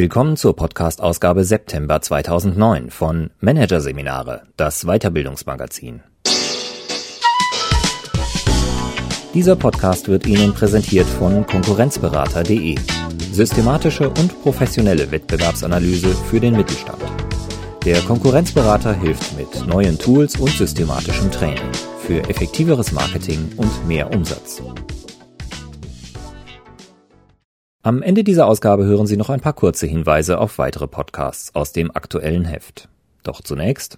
Willkommen zur Podcast-Ausgabe September 2009 von Managerseminare, das Weiterbildungsmagazin. Dieser Podcast wird Ihnen präsentiert von Konkurrenzberater.de. Systematische und professionelle Wettbewerbsanalyse für den Mittelstand. Der Konkurrenzberater hilft mit neuen Tools und systematischem Training für effektiveres Marketing und mehr Umsatz. Am Ende dieser Ausgabe hören Sie noch ein paar kurze Hinweise auf weitere Podcasts aus dem aktuellen Heft. Doch zunächst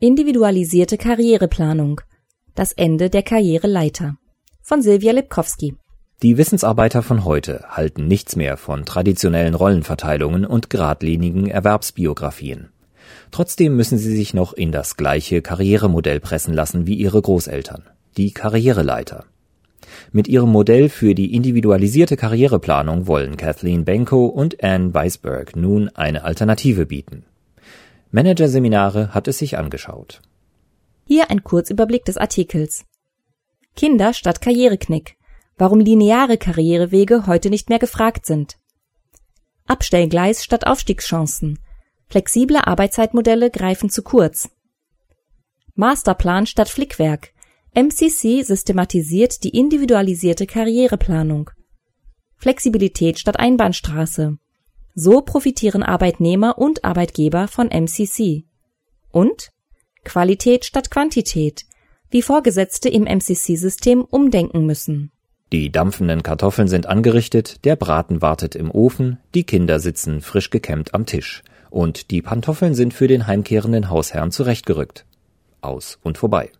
Individualisierte Karriereplanung. Das Ende der Karriereleiter. Von Silvia Lipkowski. Die Wissensarbeiter von heute halten nichts mehr von traditionellen Rollenverteilungen und geradlinigen Erwerbsbiografien. Trotzdem müssen sie sich noch in das gleiche Karrieremodell pressen lassen wie ihre Großeltern, die Karriereleiter. Mit ihrem Modell für die individualisierte Karriereplanung wollen Kathleen Benko und Anne Weisberg nun eine Alternative bieten. Managerseminare hat es sich angeschaut. Hier ein Kurzüberblick des Artikels. Kinder statt Karriereknick. Warum lineare Karrierewege heute nicht mehr gefragt sind. Abstellgleis statt Aufstiegschancen. Flexible Arbeitszeitmodelle greifen zu kurz. Masterplan statt Flickwerk. MCC systematisiert die individualisierte Karriereplanung. Flexibilität statt Einbahnstraße. So profitieren Arbeitnehmer und Arbeitgeber von MCC. Und Qualität statt Quantität, wie Vorgesetzte im MCC-System umdenken müssen. Die dampfenden Kartoffeln sind angerichtet, der Braten wartet im Ofen, die Kinder sitzen frisch gekämmt am Tisch und die Pantoffeln sind für den heimkehrenden Hausherrn zurechtgerückt. Aus und vorbei.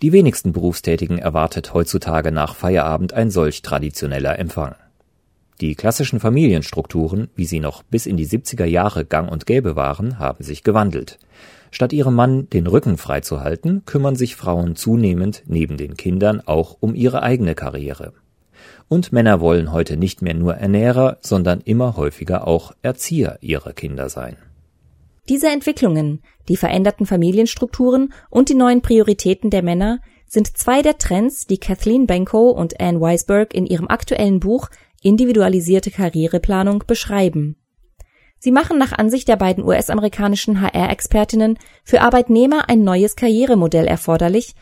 Die wenigsten Berufstätigen erwartet heutzutage nach Feierabend ein solch traditioneller Empfang. Die klassischen Familienstrukturen, wie sie noch bis in die 70er Jahre gang und gäbe waren, haben sich gewandelt. Statt ihrem Mann den Rücken freizuhalten, kümmern sich Frauen zunehmend neben den Kindern auch um ihre eigene Karriere. Und Männer wollen heute nicht mehr nur Ernährer, sondern immer häufiger auch Erzieher ihrer Kinder sein. Diese Entwicklungen, die veränderten Familienstrukturen und die neuen Prioritäten der Männer sind zwei der Trends, die Kathleen Benko und Anne Weisberg in ihrem aktuellen Buch Individualisierte Karriereplanung beschreiben. Sie machen nach Ansicht der beiden US-amerikanischen HR-Expertinnen für Arbeitnehmer ein neues Karrieremodell erforderlich,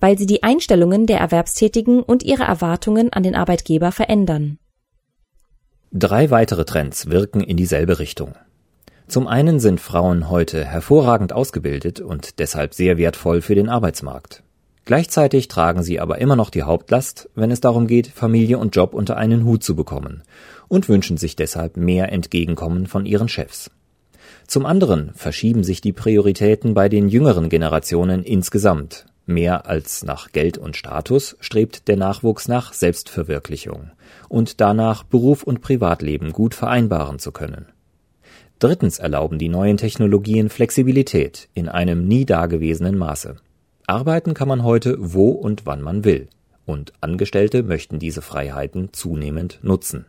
weil sie die Einstellungen der Erwerbstätigen und ihre Erwartungen an den Arbeitgeber verändern. Drei weitere Trends wirken in dieselbe Richtung. Zum einen sind Frauen heute hervorragend ausgebildet und deshalb sehr wertvoll für den Arbeitsmarkt. Gleichzeitig tragen sie aber immer noch die Hauptlast, wenn es darum geht, Familie und Job unter einen Hut zu bekommen und wünschen sich deshalb mehr Entgegenkommen von ihren Chefs. Zum anderen verschieben sich die Prioritäten bei den jüngeren Generationen insgesamt. Mehr als nach Geld und Status strebt der Nachwuchs nach Selbstverwirklichung und danach Beruf und Privatleben gut vereinbaren zu können. Drittens erlauben die neuen Technologien Flexibilität in einem nie dagewesenen Maße. Arbeiten kann man heute wo und wann man will, und Angestellte möchten diese Freiheiten zunehmend nutzen.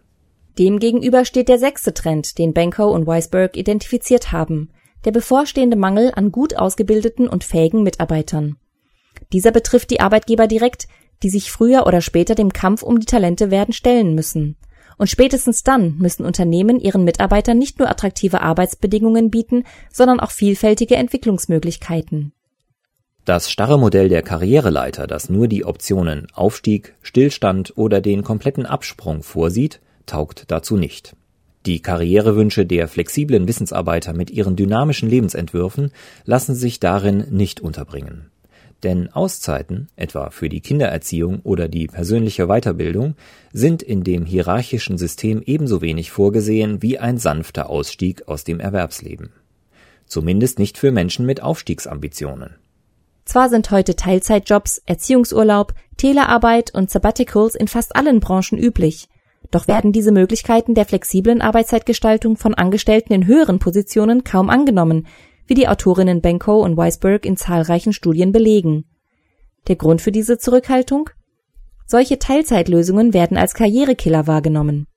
Demgegenüber steht der sechste Trend, den Benko und Weisberg identifiziert haben, der bevorstehende Mangel an gut ausgebildeten und fähigen Mitarbeitern. Dieser betrifft die Arbeitgeber direkt, die sich früher oder später dem Kampf um die Talente werden stellen müssen. Und spätestens dann müssen Unternehmen ihren Mitarbeitern nicht nur attraktive Arbeitsbedingungen bieten, sondern auch vielfältige Entwicklungsmöglichkeiten. Das starre Modell der Karriereleiter, das nur die Optionen Aufstieg, Stillstand oder den kompletten Absprung vorsieht, taugt dazu nicht. Die Karrierewünsche der flexiblen Wissensarbeiter mit ihren dynamischen Lebensentwürfen lassen sich darin nicht unterbringen. Denn Auszeiten, etwa für die Kindererziehung oder die persönliche Weiterbildung, sind in dem hierarchischen System ebenso wenig vorgesehen wie ein sanfter Ausstieg aus dem Erwerbsleben. Zumindest nicht für Menschen mit Aufstiegsambitionen. Zwar sind heute Teilzeitjobs, Erziehungsurlaub, Telearbeit und Sabbaticals in fast allen Branchen üblich, doch werden diese Möglichkeiten der flexiblen Arbeitszeitgestaltung von Angestellten in höheren Positionen kaum angenommen, wie die Autorinnen Benko und Weisberg in zahlreichen Studien belegen. Der Grund für diese Zurückhaltung? Solche Teilzeitlösungen werden als Karrierekiller wahrgenommen.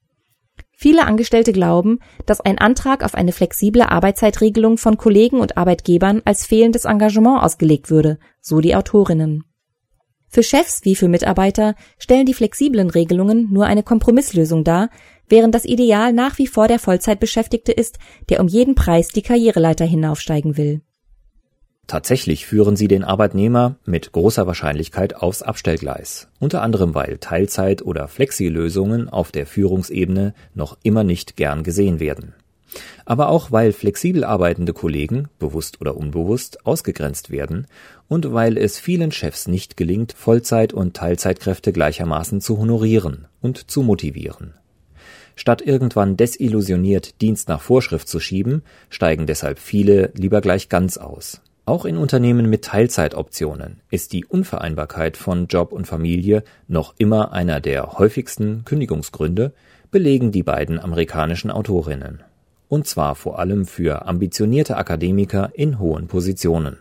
Viele Angestellte glauben, dass ein Antrag auf eine flexible Arbeitszeitregelung von Kollegen und Arbeitgebern als fehlendes Engagement ausgelegt würde, so die Autorinnen. Für Chefs wie für Mitarbeiter stellen die flexiblen Regelungen nur eine Kompromisslösung dar, während das Ideal nach wie vor der Vollzeitbeschäftigte ist, der um jeden Preis die Karriereleiter hinaufsteigen will. Tatsächlich führen sie den Arbeitnehmer mit großer Wahrscheinlichkeit aufs Abstellgleis, unter anderem weil Teilzeit- oder Flexilösungen auf der Führungsebene noch immer nicht gern gesehen werden. Aber auch weil flexibel arbeitende Kollegen, bewusst oder unbewusst, ausgegrenzt werden und weil es vielen Chefs nicht gelingt, Vollzeit- und Teilzeitkräfte gleichermaßen zu honorieren und zu motivieren. Statt irgendwann desillusioniert Dienst nach Vorschrift zu schieben, steigen deshalb viele lieber gleich ganz aus. Auch in Unternehmen mit Teilzeitoptionen ist die Unvereinbarkeit von Job und Familie noch immer einer der häufigsten Kündigungsgründe, belegen die beiden amerikanischen Autorinnen. Und zwar vor allem für ambitionierte Akademiker in hohen Positionen.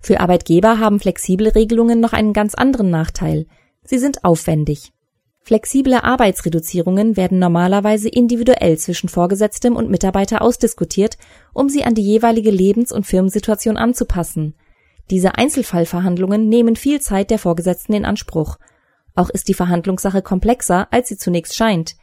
Für Arbeitgeber haben flexible Regelungen noch einen ganz anderen Nachteil. Sie sind aufwendig. Flexible Arbeitsreduzierungen werden normalerweise individuell zwischen Vorgesetztem und Mitarbeiter ausdiskutiert, um sie an die jeweilige Lebens- und Firmensituation anzupassen. Diese Einzelfallverhandlungen nehmen viel Zeit der Vorgesetzten in Anspruch. Auch ist die Verhandlungssache komplexer, als sie zunächst scheint.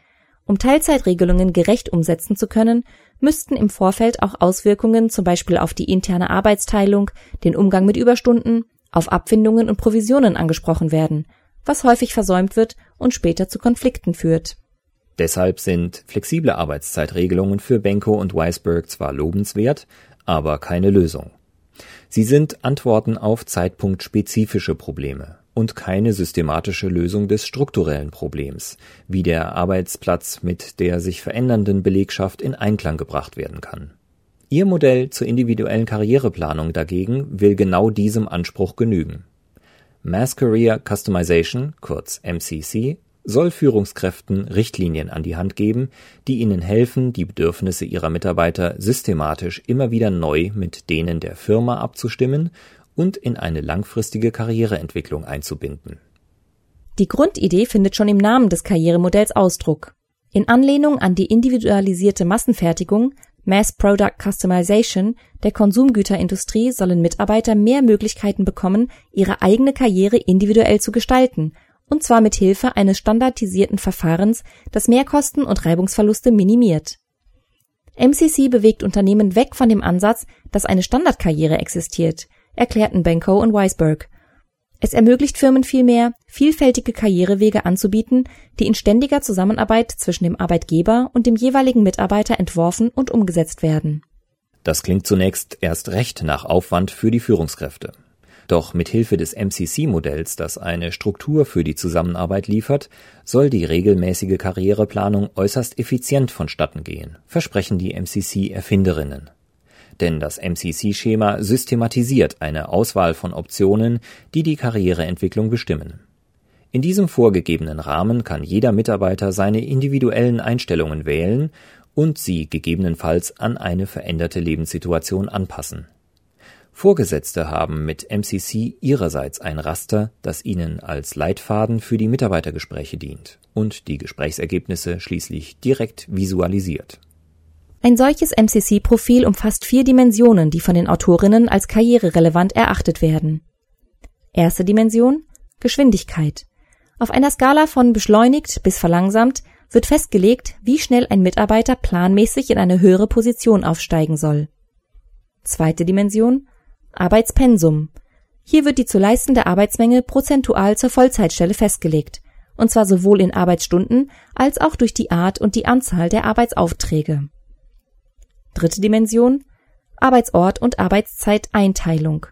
Um Teilzeitregelungen gerecht umsetzen zu können, müssten im Vorfeld auch Auswirkungen zum Beispiel auf die interne Arbeitsteilung, den Umgang mit Überstunden, auf Abfindungen und Provisionen angesprochen werden – was häufig versäumt wird und später zu Konflikten führt. Deshalb sind flexible Arbeitszeitregelungen für Benko und Weisberg zwar lobenswert, aber keine Lösung. Sie sind Antworten auf zeitpunktspezifische Probleme und keine systematische Lösung des strukturellen Problems, wie der Arbeitsplatz mit der sich verändernden Belegschaft in Einklang gebracht werden kann. Ihr Modell zur individuellen Karriereplanung dagegen will genau diesem Anspruch genügen. Mass Career Customization kurz MCC soll Führungskräften Richtlinien an die Hand geben, die ihnen helfen, die Bedürfnisse ihrer Mitarbeiter systematisch immer wieder neu mit denen der Firma abzustimmen und in eine langfristige Karriereentwicklung einzubinden. Die Grundidee findet schon im Namen des Karrieremodells Ausdruck. In Anlehnung an die individualisierte Massenfertigung Mass Product Customization der Konsumgüterindustrie sollen Mitarbeiter mehr Möglichkeiten bekommen, ihre eigene Karriere individuell zu gestalten, und zwar mit Hilfe eines standardisierten Verfahrens, das Mehrkosten und Reibungsverluste minimiert. MCC bewegt Unternehmen weg von dem Ansatz, dass eine Standardkarriere existiert, erklärten Benko und Weisberg es ermöglicht Firmen vielmehr, vielfältige Karrierewege anzubieten, die in ständiger Zusammenarbeit zwischen dem Arbeitgeber und dem jeweiligen Mitarbeiter entworfen und umgesetzt werden. Das klingt zunächst erst recht nach Aufwand für die Führungskräfte. Doch mit Hilfe des MCC-Modells, das eine Struktur für die Zusammenarbeit liefert, soll die regelmäßige Karriereplanung äußerst effizient vonstatten gehen, versprechen die MCC-Erfinderinnen denn das MCC-Schema systematisiert eine Auswahl von Optionen, die die Karriereentwicklung bestimmen. In diesem vorgegebenen Rahmen kann jeder Mitarbeiter seine individuellen Einstellungen wählen und sie gegebenenfalls an eine veränderte Lebenssituation anpassen. Vorgesetzte haben mit MCC ihrerseits ein Raster, das ihnen als Leitfaden für die Mitarbeitergespräche dient und die Gesprächsergebnisse schließlich direkt visualisiert. Ein solches MCC-Profil umfasst vier Dimensionen, die von den Autorinnen als karriererelevant erachtet werden. Erste Dimension Geschwindigkeit. Auf einer Skala von beschleunigt bis verlangsamt wird festgelegt, wie schnell ein Mitarbeiter planmäßig in eine höhere Position aufsteigen soll. Zweite Dimension Arbeitspensum. Hier wird die zu leistende Arbeitsmenge prozentual zur Vollzeitstelle festgelegt, und zwar sowohl in Arbeitsstunden als auch durch die Art und die Anzahl der Arbeitsaufträge. Dritte Dimension Arbeitsort und Arbeitszeiteinteilung.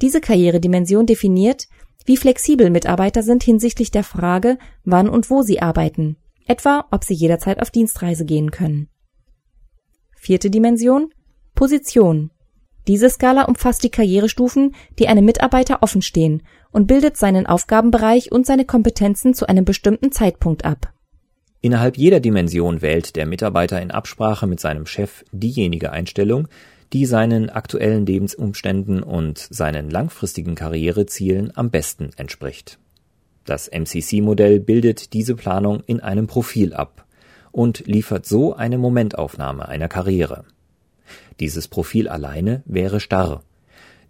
Diese Karrieredimension definiert, wie flexibel Mitarbeiter sind hinsichtlich der Frage, wann und wo sie arbeiten, etwa ob sie jederzeit auf Dienstreise gehen können. Vierte Dimension Position. Diese Skala umfasst die Karrierestufen, die einem Mitarbeiter offenstehen und bildet seinen Aufgabenbereich und seine Kompetenzen zu einem bestimmten Zeitpunkt ab Innerhalb jeder Dimension wählt der Mitarbeiter in Absprache mit seinem Chef diejenige Einstellung, die seinen aktuellen Lebensumständen und seinen langfristigen Karrierezielen am besten entspricht. Das MCC-Modell bildet diese Planung in einem Profil ab und liefert so eine Momentaufnahme einer Karriere. Dieses Profil alleine wäre starr.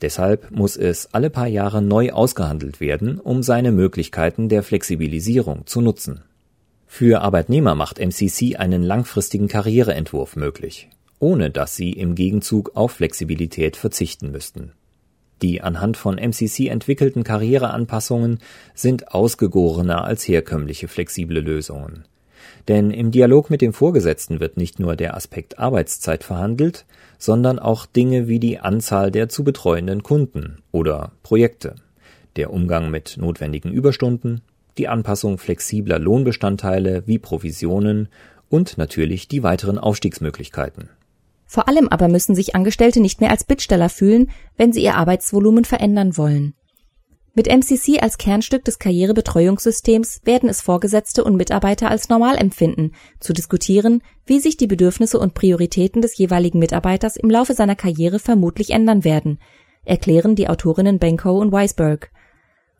Deshalb muss es alle paar Jahre neu ausgehandelt werden, um seine Möglichkeiten der Flexibilisierung zu nutzen. Für Arbeitnehmer macht MCC einen langfristigen Karriereentwurf möglich, ohne dass sie im Gegenzug auf Flexibilität verzichten müssten. Die anhand von MCC entwickelten Karriereanpassungen sind ausgegorener als herkömmliche flexible Lösungen. Denn im Dialog mit dem Vorgesetzten wird nicht nur der Aspekt Arbeitszeit verhandelt, sondern auch Dinge wie die Anzahl der zu betreuenden Kunden oder Projekte, der Umgang mit notwendigen Überstunden, die Anpassung flexibler Lohnbestandteile wie Provisionen und natürlich die weiteren Aufstiegsmöglichkeiten. Vor allem aber müssen sich Angestellte nicht mehr als Bittsteller fühlen, wenn sie ihr Arbeitsvolumen verändern wollen. Mit MCC als Kernstück des Karrierebetreuungssystems werden es Vorgesetzte und Mitarbeiter als normal empfinden, zu diskutieren, wie sich die Bedürfnisse und Prioritäten des jeweiligen Mitarbeiters im Laufe seiner Karriere vermutlich ändern werden, erklären die Autorinnen Benko und Weisberg.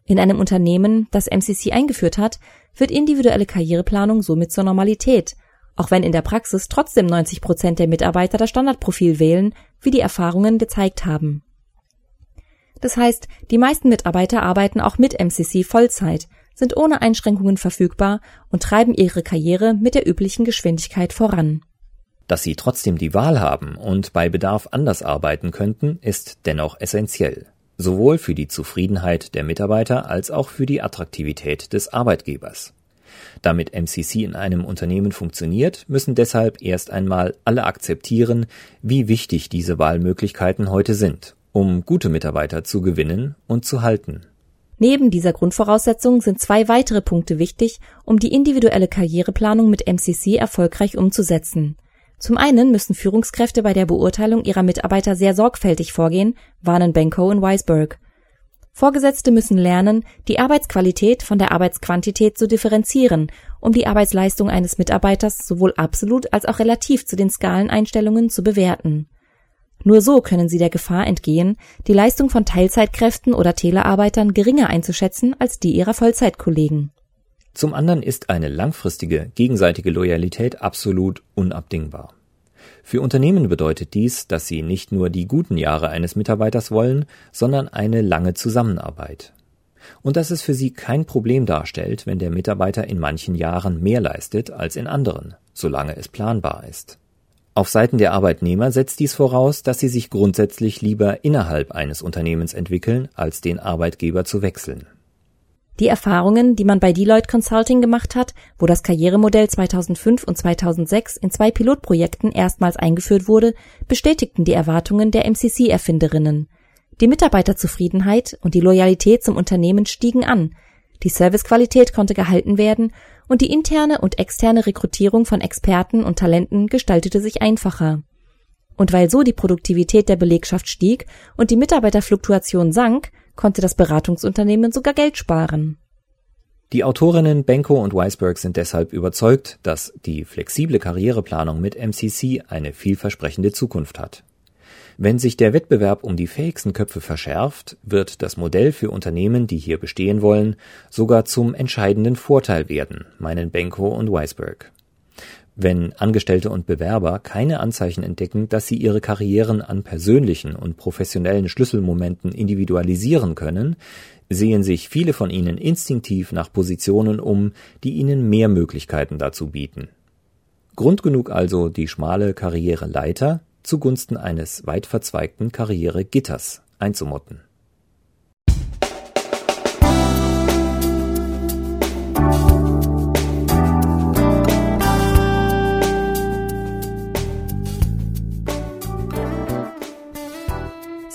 In einem Unternehmen, das MCC eingeführt hat, wird individuelle Karriereplanung somit zur Normalität, auch wenn in der Praxis trotzdem 90 Prozent der Mitarbeiter das Standardprofil wählen, wie die Erfahrungen gezeigt haben. Das heißt, die meisten Mitarbeiter arbeiten auch mit MCC Vollzeit, sind ohne Einschränkungen verfügbar und treiben ihre Karriere mit der üblichen Geschwindigkeit voran. Dass sie trotzdem die Wahl haben und bei Bedarf anders arbeiten könnten, ist dennoch essentiell, sowohl für die Zufriedenheit der Mitarbeiter als auch für die Attraktivität des Arbeitgebers. Damit MCC in einem Unternehmen funktioniert, müssen deshalb erst einmal alle akzeptieren, wie wichtig diese Wahlmöglichkeiten heute sind um gute Mitarbeiter zu gewinnen und zu halten. Neben dieser Grundvoraussetzung sind zwei weitere Punkte wichtig, um die individuelle Karriereplanung mit MCC erfolgreich umzusetzen. Zum einen müssen Führungskräfte bei der Beurteilung ihrer Mitarbeiter sehr sorgfältig vorgehen, warnen Benko und Weisberg. Vorgesetzte müssen lernen, die Arbeitsqualität von der Arbeitsquantität zu differenzieren, um die Arbeitsleistung eines Mitarbeiters sowohl absolut als auch relativ zu den Skaleneinstellungen zu bewerten. Nur so können sie der Gefahr entgehen, die Leistung von Teilzeitkräften oder Telearbeitern geringer einzuschätzen als die ihrer Vollzeitkollegen. Zum anderen ist eine langfristige gegenseitige Loyalität absolut unabdingbar. Für Unternehmen bedeutet dies, dass sie nicht nur die guten Jahre eines Mitarbeiters wollen, sondern eine lange Zusammenarbeit. Und dass es für sie kein Problem darstellt, wenn der Mitarbeiter in manchen Jahren mehr leistet als in anderen, solange es planbar ist. Auf Seiten der Arbeitnehmer setzt dies voraus, dass sie sich grundsätzlich lieber innerhalb eines Unternehmens entwickeln, als den Arbeitgeber zu wechseln. Die Erfahrungen, die man bei Deloitte Consulting gemacht hat, wo das Karrieremodell 2005 und 2006 in zwei Pilotprojekten erstmals eingeführt wurde, bestätigten die Erwartungen der MCC-Erfinderinnen. Die Mitarbeiterzufriedenheit und die Loyalität zum Unternehmen stiegen an, die Servicequalität konnte gehalten werden und die interne und externe Rekrutierung von Experten und Talenten gestaltete sich einfacher. Und weil so die Produktivität der Belegschaft stieg und die Mitarbeiterfluktuation sank, konnte das Beratungsunternehmen sogar Geld sparen. Die Autorinnen Benko und Weisberg sind deshalb überzeugt, dass die flexible Karriereplanung mit MCC eine vielversprechende Zukunft hat. Wenn sich der Wettbewerb um die fähigsten Köpfe verschärft, wird das Modell für Unternehmen, die hier bestehen wollen, sogar zum entscheidenden Vorteil werden, meinen Benko und Weisberg. Wenn Angestellte und Bewerber keine Anzeichen entdecken, dass sie ihre Karrieren an persönlichen und professionellen Schlüsselmomenten individualisieren können, sehen sich viele von ihnen instinktiv nach Positionen um, die ihnen mehr Möglichkeiten dazu bieten. Grund genug also, die schmale Karriereleiter zugunsten eines weit verzweigten Karrieregitters einzumotten.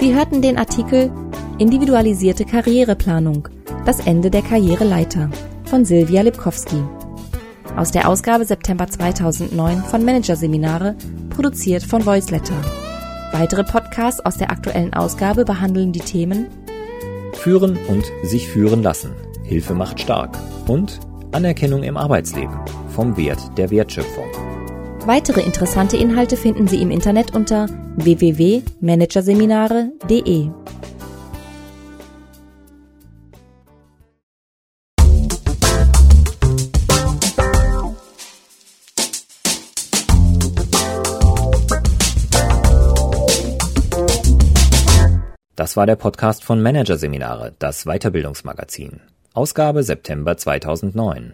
Sie hörten den Artikel Individualisierte Karriereplanung. Das Ende der Karriereleiter von Silvia Lipkowski. Aus der Ausgabe September 2009 von Managerseminare produziert von Voiceletter. Weitere Podcasts aus der aktuellen Ausgabe behandeln die Themen Führen und sich führen lassen. Hilfe macht stark. Und Anerkennung im Arbeitsleben. Vom Wert der Wertschöpfung. Weitere interessante Inhalte finden Sie im Internet unter www.managerseminare.de. Das war der Podcast von Managerseminare, das Weiterbildungsmagazin. Ausgabe September 2009.